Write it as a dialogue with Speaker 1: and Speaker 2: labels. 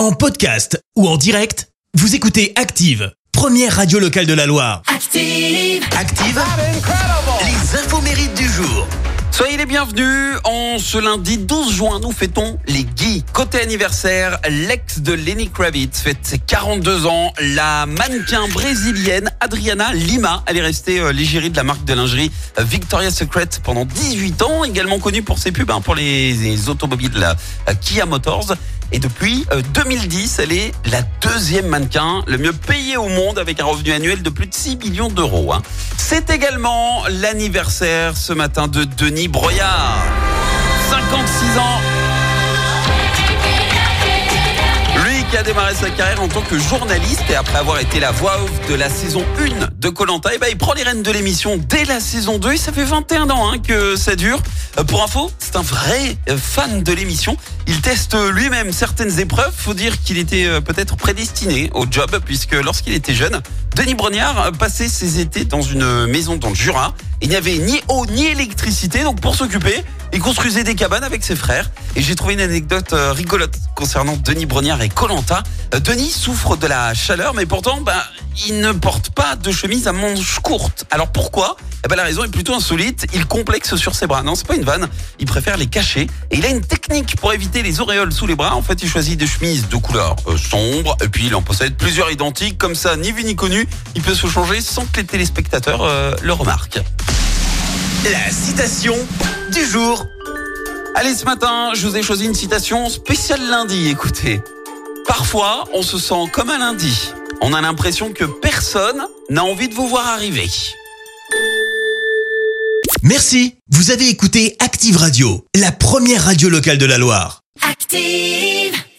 Speaker 1: En podcast ou en direct, vous écoutez Active, première radio locale de la Loire.
Speaker 2: Active.
Speaker 1: Active, les infos mérites du jour.
Speaker 3: Soyez les bienvenus. En ce lundi 12 juin, nous fêtons les Guy. Côté anniversaire, l'ex de Lenny Kravitz fête ses 42 ans. La mannequin brésilienne Adriana Lima, elle est restée euh, l'égérie de la marque de lingerie euh, Victoria's Secret pendant 18 ans, également connue pour ses pubs hein, pour les, les automobiles euh, Kia Motors. Et depuis euh, 2010, elle est la deuxième mannequin le mieux payée au monde avec un revenu annuel de plus de 6 millions d'euros. hein. C'est également l'anniversaire ce matin de Denis Broyard. 56 ans. Qui a démarré sa carrière en tant que journaliste et après avoir été la voix off de la saison 1 de Colanta, et ben il prend les rênes de l'émission dès la saison 2 et ça fait 21 ans hein, que ça dure. Euh, Pour info, c'est un vrai fan de l'émission. Il teste lui-même certaines épreuves. Faut dire qu'il était euh, peut-être prédestiné au job puisque lorsqu'il était jeune, Denis Brognard passait ses étés dans une maison dans le Jura. Il n'y avait ni eau ni électricité, donc pour s'occuper, il construisait des cabanes avec ses frères. Et j'ai trouvé une anecdote euh, rigolote concernant Denis Brognard et Colanta. Denis souffre de la chaleur, mais pourtant, bah, il ne porte pas de chemise à manches courtes. Alors pourquoi? Eh ben, La raison est plutôt insolite. Il complexe sur ses bras. Non, c'est pas une vanne. Il préfère les cacher. Et il a une technique pour éviter les auréoles sous les bras. En fait, il choisit des chemises de couleur euh, sombre. Et puis, il en possède plusieurs identiques. Comme ça, ni vu ni connu. Il peut se changer sans que les téléspectateurs euh, le remarquent.
Speaker 1: La citation du jour.
Speaker 3: Allez, ce matin, je vous ai choisi une citation spéciale lundi. Écoutez. Parfois, on se sent comme un lundi. On a l'impression que personne n'a envie de vous voir arriver.
Speaker 1: Merci, vous avez écouté Active Radio, la première radio locale de la Loire.
Speaker 2: Active.